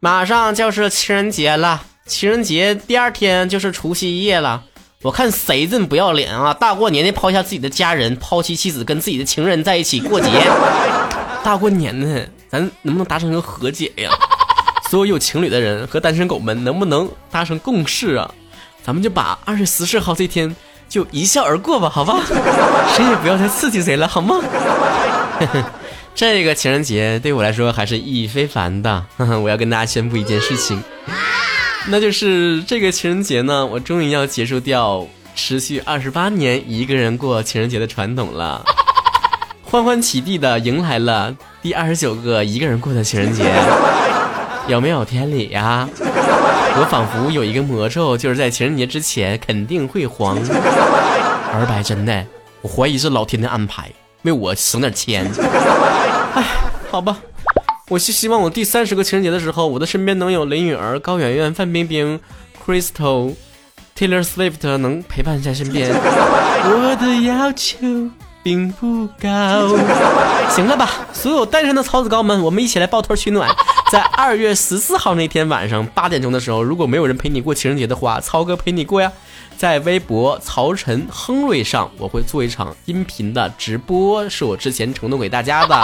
马上就是情人节了，情人节第二天就是除夕夜了。我看谁这么不要脸啊！大过年的抛下自己的家人，抛妻弃子，跟自己的情人在一起过节。大过年的，咱能不能达成个和解呀？所有有情侣的人和单身狗们，能不能达成共识啊？咱们就把二月十四号这天就一笑而过吧，好吧？谁也不要再刺激谁了，好吗？这个情人节对我来说还是意义非凡的。我要跟大家宣布一件事情，那就是这个情人节呢，我终于要结束掉持续二十八年一个人过情人节的传统了，欢欢喜地的迎来了第二十九个一个人过的情人节，有没有天理呀？我仿佛有一个魔咒，就是在情人节之前肯定会黄，而白真的，我怀疑是老天的安排。为我省点钱，哎，好吧，我是希望我第三十个情人节的时候，我的身边能有林允儿、高圆圆、范冰冰、Crystal、Taylor Swift 能陪伴在身边。我的要求并不高，行了吧？所有单身的曹子高们，我们一起来抱团取暖。在二月十四号那天晚上八点钟的时候，如果没有人陪你过情人节的话，曹哥陪你过呀。在微博曹晨亨瑞上，我会做一场音频的直播，是我之前承诺给大家的。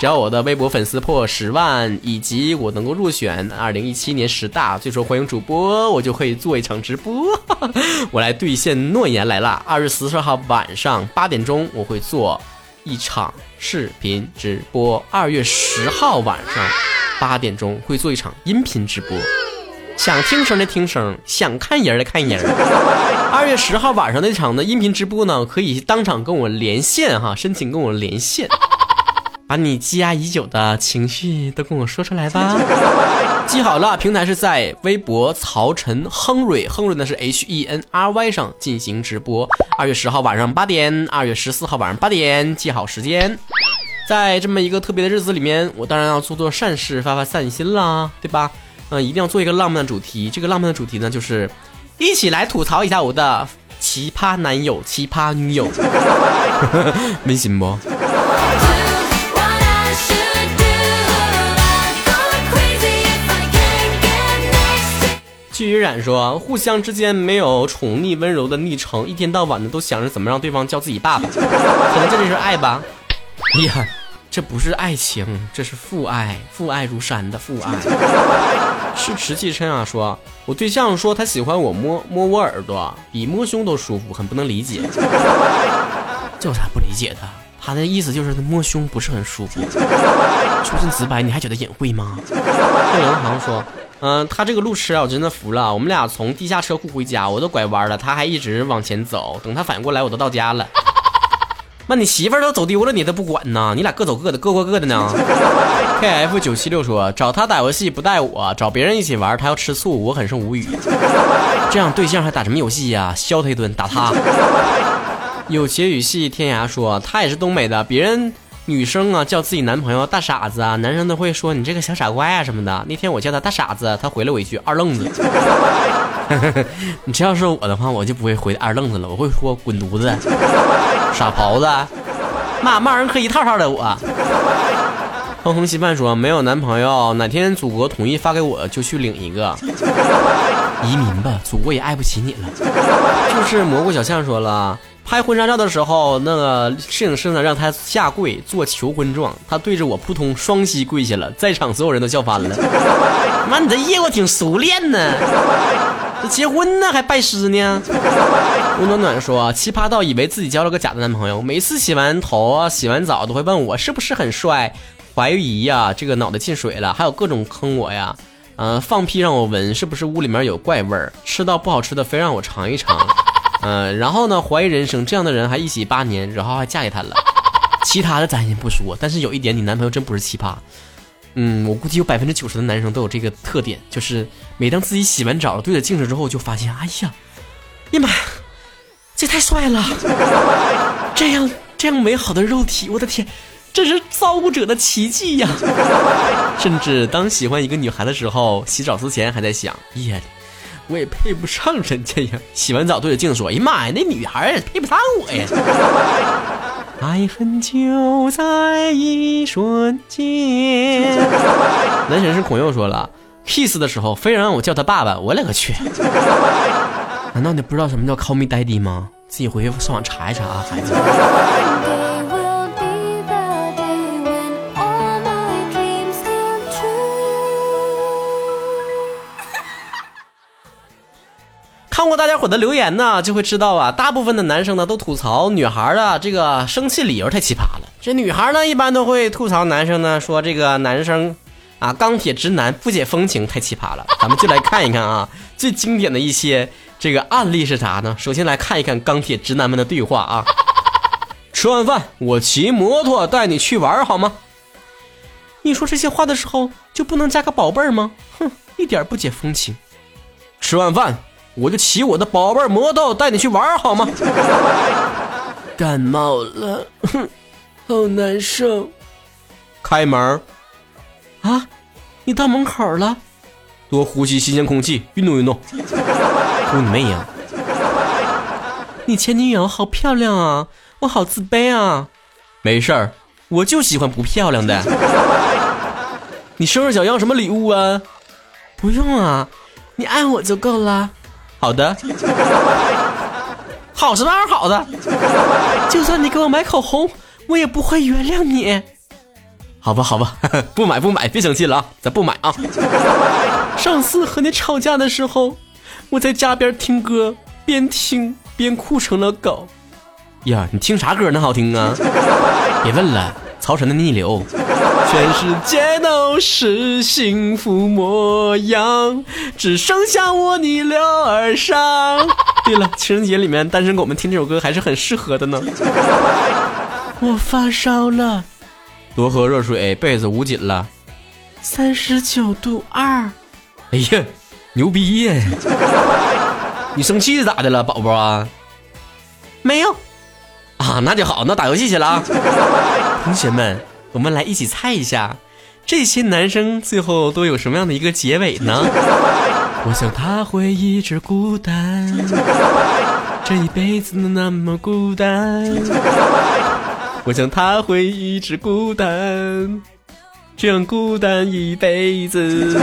只要我的微博粉丝破十万，以及我能够入选二零一七年十大最受欢迎主播，我就可以做一场直播。我来兑现诺言来了。二月十四号晚上八点钟，我会做一场视频直播。二月十号晚上八点钟会做一场音频直播。想听声的听声，想看人的看人。二月十号晚上那场的音频直播呢，可以当场跟我连线哈，申请跟我连线，把你积压已久的情绪都跟我说出来吧。记好了，平台是在微博曹晨亨瑞，亨瑞呢是 H E N R Y 上进行直播。二月十号晚上八点，二月十四号晚上八点，记好时间。在这么一个特别的日子里面，我当然要做做善事，发发善心啦，对吧？嗯，一定要做一个浪漫的主题。这个浪漫的主题呢，就是一起来吐槽一下我的奇葩男友、奇葩女友，温馨不？巨鱼染说，互相之间没有宠溺温柔的昵称，一天到晚的都想着怎么让对方叫自己爸爸，可能这就是爱吧？哎呀。这不是爱情，这是父爱，父爱如山的父爱。是池继琛啊，说我对象说他喜欢我摸摸我耳朵，比摸胸都舒服，很不能理解。这有啥不理解的？他的意思就是摸胸不是很舒服。说这直白，你还觉得隐晦吗？这刘航说，嗯，他这个路痴啊，我真的服了。我们俩从地下车库回家，我都拐弯了，他还一直往前走。等他反应过来，我都到家了。那你媳妇儿都走丢了，你都不管呢？你俩各走各的，各过各的呢？K F 九七六说找他打游戏不带我，找别人一起玩，他要吃醋，我很是无语。这样对象还打什么游戏呀？削他一顿，打他。有节语系天涯说他也是东北的，别人女生啊叫自己男朋友大傻子啊，男生都会说你这个小傻瓜啊什么的。那天我叫他大傻子，他回了我一句二愣子。你这要是我的话，我就不会回二愣子了，我会说滚犊子。傻狍子，骂骂人可一套套的。我，哼哼稀饭说没有男朋友，哪天祖国统一发给我就去领一个。移民吧，祖国也爱不起你了。就是蘑菇小象说了，拍婚纱照的时候，那个摄影师呢让他下跪做求婚状，他对着我扑通双膝跪下了，在场所有人都笑翻了。妈，你这业务挺熟练呢。这结婚呢还拜师呢？吴暖暖说：“奇葩到以为自己交了个假的男朋友，每次洗完头啊、洗完澡都会问我是不是很帅，怀疑呀，这个脑袋进水了，还有各种坑我呀，嗯，放屁让我闻，是不是屋里面有怪味儿？吃到不好吃的非让我尝一尝，嗯，然后呢怀疑人生，这样的人还一起八年，然后还嫁给他了。其他的咱先不说，但是有一点，你男朋友真不是奇葩。”嗯，我估计有百分之九十的男生都有这个特点，就是每当自己洗完澡对着镜子之后，就发现，哎呀，呀妈，这太帅了！这样这样美好的肉体，我的天，这是造物者的奇迹呀！甚至当喜欢一个女孩的时候，洗澡之前还在想，耶，我也配不上人家呀！洗完澡对着镜子说，哎呀妈呀，那女孩也配不上我呀！爱恨就在一瞬间。男神是孔佑说了，kiss 的时候，非让我叫他爸爸，我勒个去！难道你不知道什么叫 call me daddy 吗？自己回去上网查一查啊，孩子。大家伙的留言呢，就会知道啊，大部分的男生呢都吐槽女孩的这个生气理由太奇葩了。这女孩呢一般都会吐槽男生呢，说这个男生啊钢铁直男不解风情太奇葩了。咱们就来看一看啊，最经典的一些这个案例是啥呢？首先来看一看钢铁直男们的对话啊。吃完饭我骑摩托带你去玩好吗？你说这些话的时候就不能加个宝贝儿吗？哼，一点不解风情。吃完饭。我就骑我的宝贝摩托带你去玩好吗？感冒了，哼，好难受。开门啊！你到门口了，多呼吸新鲜空气，运动运动。呼你妹呀！你前女友好漂亮啊，我好自卑啊。没事儿，我就喜欢不漂亮的。你生日想要什么礼物啊？不用啊，你爱我就够了。好的，好是哪儿好的？就算你给我买口红，我也不会原谅你。好吧，好吧，不买不买，别生气了啊，咱不买啊。上次和你吵架的时候，我在家边听歌，边听边哭成了狗。呀，你听啥歌那好听啊？别问了，曹晨的逆流。全世界都是幸福模样，只剩下我逆流而上。对了，情人节里面单身狗们听这首歌还是很适合的呢。我发烧了，多喝热水，被子捂紧了。三十九度二。哎呀，牛逼呀！你生气咋的了，宝宝啊？没有。啊，那就好，那打游戏去了啊。同学们。我们来一起猜一下，这些男生最后都有什么样的一个结尾呢？我想他会一直孤单，这一辈子那么孤单。我想他会一直孤单，这样孤单一辈子。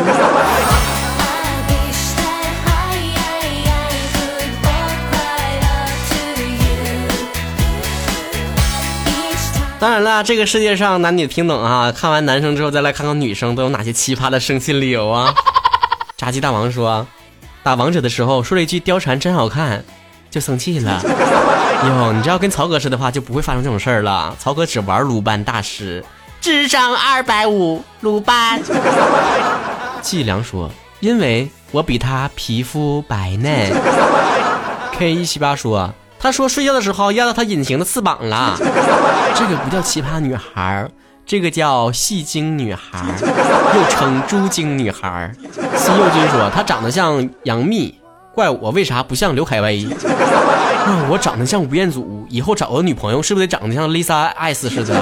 当然了，这个世界上男女平等啊！看完男生之后，再来看看女生都有哪些奇葩的生气理由啊！炸鸡大王说，打王者的时候说了一句“貂蝉真好看”，就生气了。哟，你这要跟曹哥似的话，就不会发生这种事儿了。曹哥只玩鲁班大师，智商二百五，鲁班。季良说，因为我比他皮肤白嫩。K 一七八说。他说睡觉的时候压到他隐形的翅膀了，这个不叫奇葩女孩，这个叫戏精女孩，又称猪精女孩。西柚君说他长得像杨幂，怪我为啥不像刘恺威？那我长得像吴彦祖，以后找个女朋友是不是得长得像 Lisa S 似的？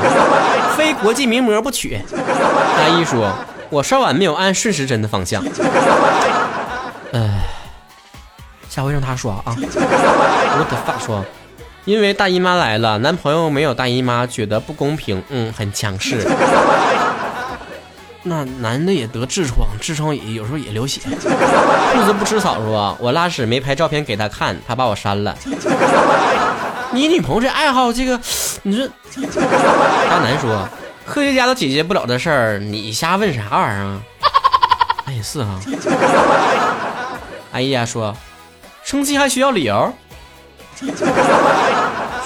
非国际名模不娶。阿姨说，我刷碗没有按顺时针的方向。下回让他说啊！我的发说，因为大姨妈来了，男朋友没有大姨妈，觉得不公平，嗯，很强势。那男的也得痔疮，痔疮有时候也流血。兔子不吃草说，我拉屎没拍照片给他看，他把我删了。你女朋友这爱好，这个你说，大男说，科学家都解决不了的事儿，你瞎问啥玩意儿啊？那也是啊。哎呀，说。生气还需要理由？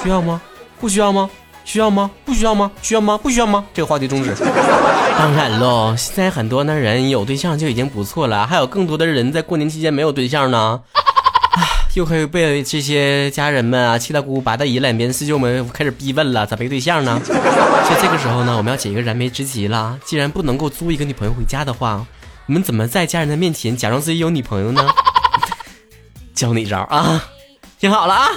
需要吗？不需要吗？需要吗？不需要吗？需要吗？不需要吗？这个话题终止。当然喽，现在很多的人有对象就已经不错了，还有更多的人在过年期间没有对象呢。又可以被这些家人们啊、七大姑八大姨、两边四舅们开始逼问了，咋没对象呢？所以这个时候呢，我们要解一个燃眉之急了。既然不能够租一个女朋友回家的话，我们怎么在家人的面前假装自己有女朋友呢？教你一招啊，听好了啊！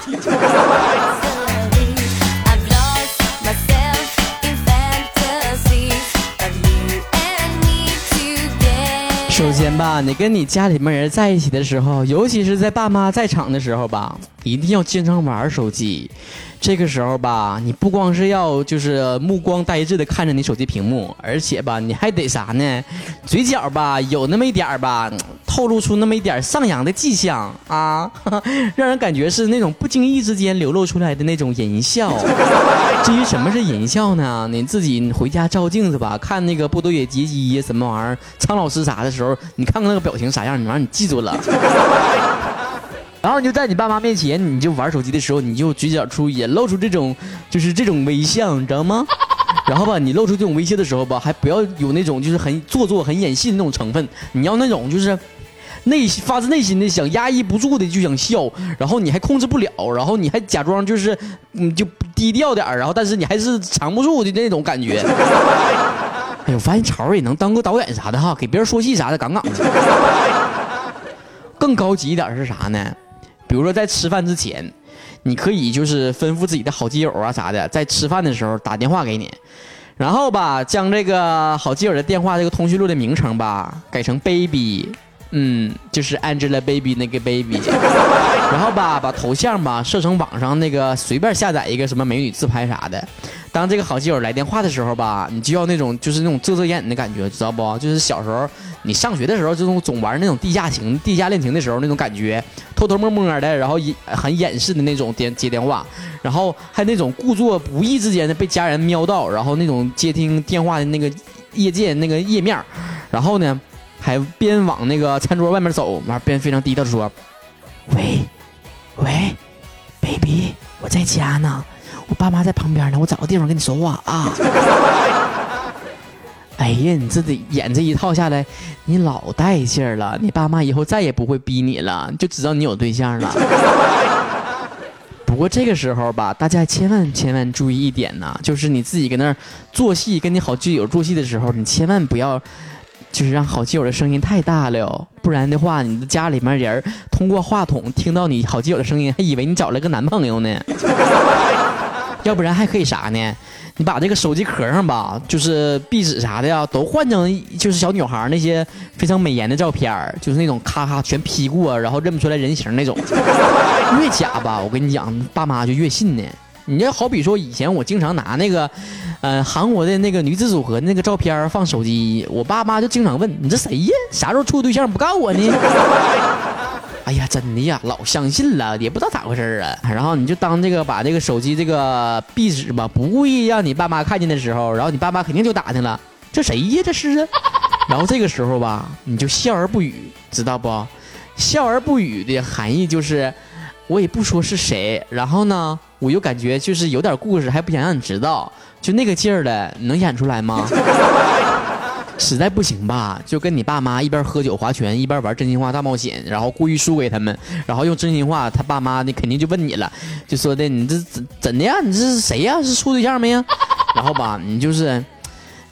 首先吧，你跟你家里面人在一起的时候，尤其是在爸妈在场的时候吧，一定要经常玩手机。这个时候吧，你不光是要就是目光呆滞的看着你手机屏幕，而且吧，你还得啥呢？嘴角吧有那么一点儿吧，透露出那么一点上扬的迹象啊，让人感觉是那种不经意之间流露出来的那种淫笑。至于什么是淫笑呢？你自己回家照镜子吧，看那个波多野结衣什么玩意儿，苍老师啥的时候，你看看那个表情啥样，你完你记住了。然后你就在你爸妈面前，你就玩手机的时候，你就嘴角处也露出这种，就是这种微笑，你知道吗？然后吧，你露出这种微笑的时候吧，还不要有那种就是很做作、很演戏的那种成分，你要那种就是内心发自内心的想压抑不住的就想笑，然后你还控制不了，然后你还假装就是嗯就低调点然后但是你还是藏不住的那种感觉。哎呦，发现潮儿也能当个导演啥的哈，给别人说戏啥的，杠杠的。更高级一点是啥呢？比如说，在吃饭之前，你可以就是吩咐自己的好基友啊啥的，在吃饭的时候打电话给你，然后吧，将这个好基友的电话这个通讯录的名称吧改成 baby，嗯，就是 Angelababy 那个 baby，然后吧，把头像吧设成网上那个随便下载一个什么美女自拍啥的。当这个好基友来电话的时候吧，你就要那种就是那种遮遮掩掩的感觉，知道不？就是小时候你上学的时候，这种总玩那种地下情、地下恋情的时候那种感觉，偷偷摸摸的，然后很掩饰的那种电接电话，然后还那种故作无意之间的被家人瞄到，然后那种接听电话的那个页键那个页面，然后呢，还边往那个餐桌外面走，完边非常低调的说：“喂，喂，baby，我在家呢。”我爸妈在旁边呢，我找个地方跟你说话啊！哎呀，你这得演这一套下来，你老带劲儿了。你爸妈以后再也不会逼你了，就知道你有对象了。不过这个时候吧，大家千万千万注意一点呢，就是你自己搁那儿做戏，跟你好基友做戏的时候，你千万不要。就是让好基友的声音太大了，不然的话，你的家里面人通过话筒听到你好基友的声音，还以为你找了个男朋友呢。要不然还可以啥呢？你把这个手机壳上吧，就是壁纸啥的呀，都换成就是小女孩那些非常美颜的照片就是那种咔咔全 P 过，然后认不出来人形那种。越假吧，我跟你讲，爸妈就越信呢。你这好比说，以前我经常拿那个，呃，韩国的那个女子组合那个照片放手机，我爸妈就经常问你这谁呀？啥时候处对象不告我呢？哎呀，真的呀，老相信了，也不知道咋回事啊。然后你就当这个把这个手机这个壁纸吧，不故意让你爸妈看见的时候，然后你爸妈肯定就打听了，这谁呀？这是啊。然后这个时候吧，你就笑而不语，知道不？笑而不语的含义就是，我也不说是谁，然后呢？我又感觉就是有点故事，还不想让你知道，就那个劲儿的，能演出来吗？实在不行吧，就跟你爸妈一边喝酒划拳，一边玩真心话大冒险，然后故意输给他们，然后用真心话，他爸妈那肯定就问你了，就说的你这怎怎的呀？你这是谁呀？是处对象没呀？然后吧，你就是，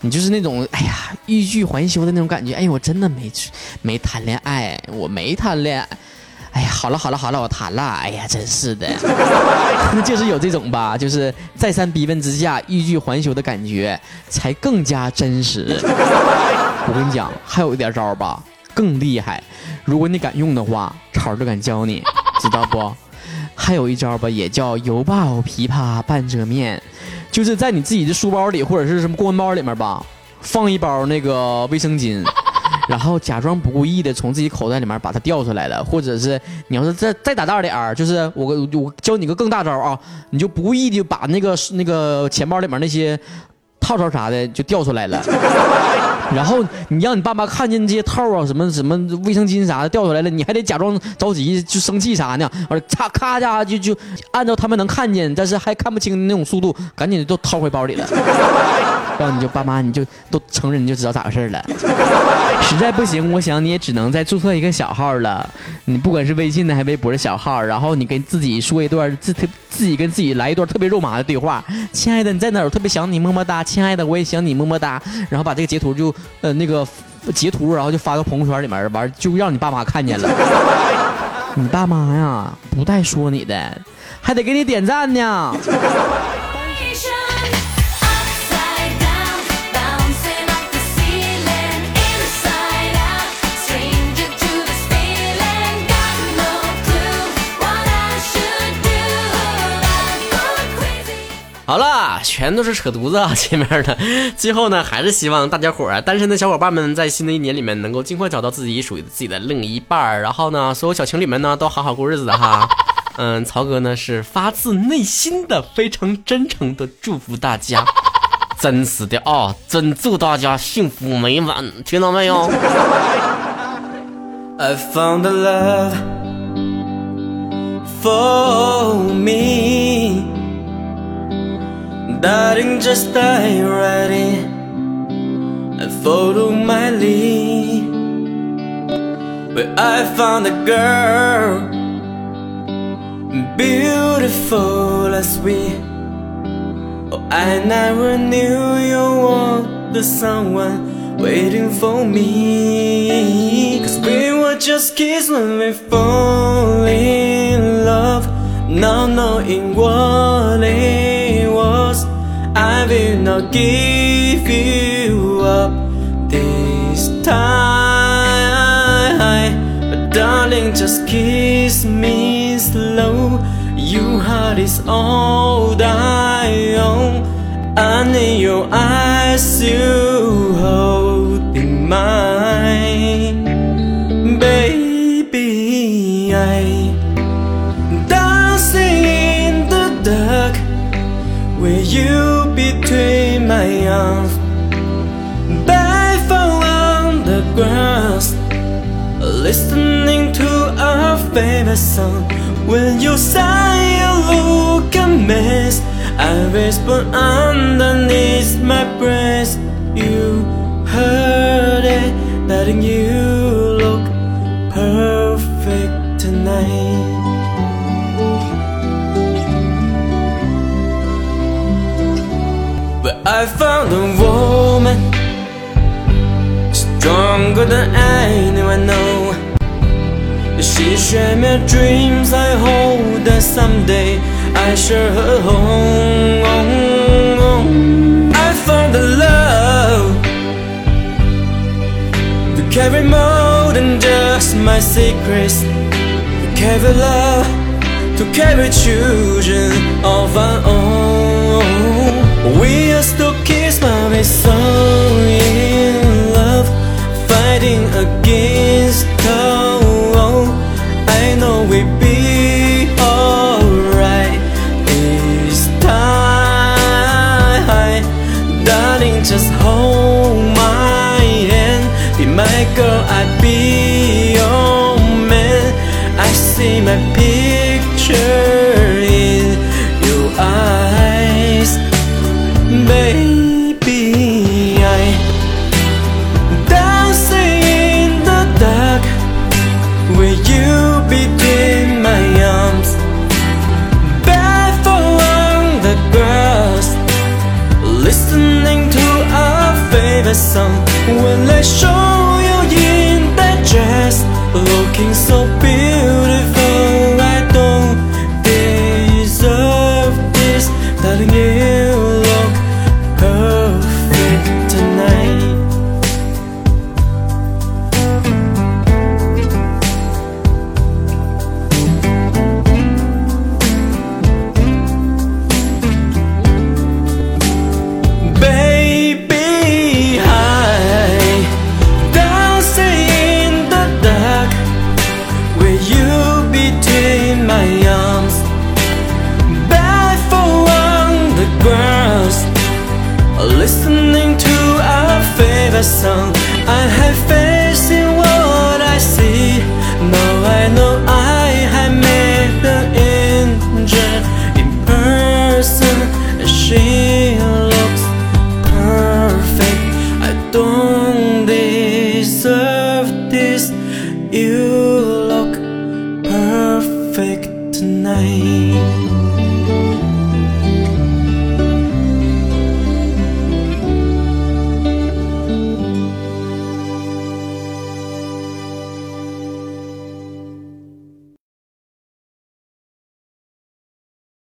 你就是那种哎呀欲拒还休的那种感觉。哎，我真的没没谈恋爱，我没谈恋爱。哎呀，好了好了好了，我谈了。哎呀，真是的，就是有这种吧，就是再三逼问之下欲拒还休的感觉，才更加真实。我跟你讲，还有一点招吧，更厉害。如果你敢用的话，超就敢教你，知道不？还有一招吧，也叫犹抱琵琶半遮面，就是在你自己的书包里或者是什么公文包里面吧，放一包那个卫生巾。然后假装不故意的从自己口袋里面把它掉出来了，或者是你要是再再打大点儿，就是我我教你个更大招啊，你就不故意的把那个那个钱包里面那些套套啥的就掉出来了，然后你让你爸妈看见这些套啊什么什么卫生巾啥的掉出来了，你还得假装着急就生气啥呢？完了咔咔家就就按照他们能看见，但是还看不清的那种速度，赶紧都掏回包里了。然后你就爸妈你就都承认你就知道咋回事了。实在不行，我想你也只能再注册一个小号了。你不管是微信的还是微博的小号，然后你跟自己说一段自特自己跟自己来一段特别肉麻的对话。亲爱的，你在哪？我特别想你，么么哒。亲爱的，我也想你，么么哒。然后把这个截图就呃那个截图，然后就发到朋友圈里面，完就让你爸妈看见了。你爸妈呀，不带说你的，还得给你点赞呢。全都是扯犊子啊！前面的，最后呢，还是希望大家伙儿单身的小伙伴们在新的一年里面能够尽快找到自己属于自己的另一半儿，然后呢，所有小情侣们呢都好好过日子哈。嗯，曹哥呢是发自内心的、非常真诚的祝福大家，真实的啊，真祝大家幸福美满，听到没有？I found love for Darling, just die ready and follow oh, my lead. Where I found a girl, beautiful as sweet. Oh, I never knew you were the someone waiting for me. Cause we were just kids when we fall in love, not knowing what eh? it was. I will not give you up this time. But darling, just kiss me slow. Your heart is all I own. I need your eyes to hold in mine Listening to our favorite song. When you sigh you look a mess I whisper underneath my breath. You heard it Letting you look perfect tonight. But I found a woman Stronger than know She shared dreams I hope that someday I share her home. I found a love To carry more than just my secrets. To carry love To carry children of our own. We are still kids, but we're so in love Fighting against my picture in your eyes Baby, I dancing in the dark with you between my arms, barefoot on the grass, listening to our favorite song. When I show вернее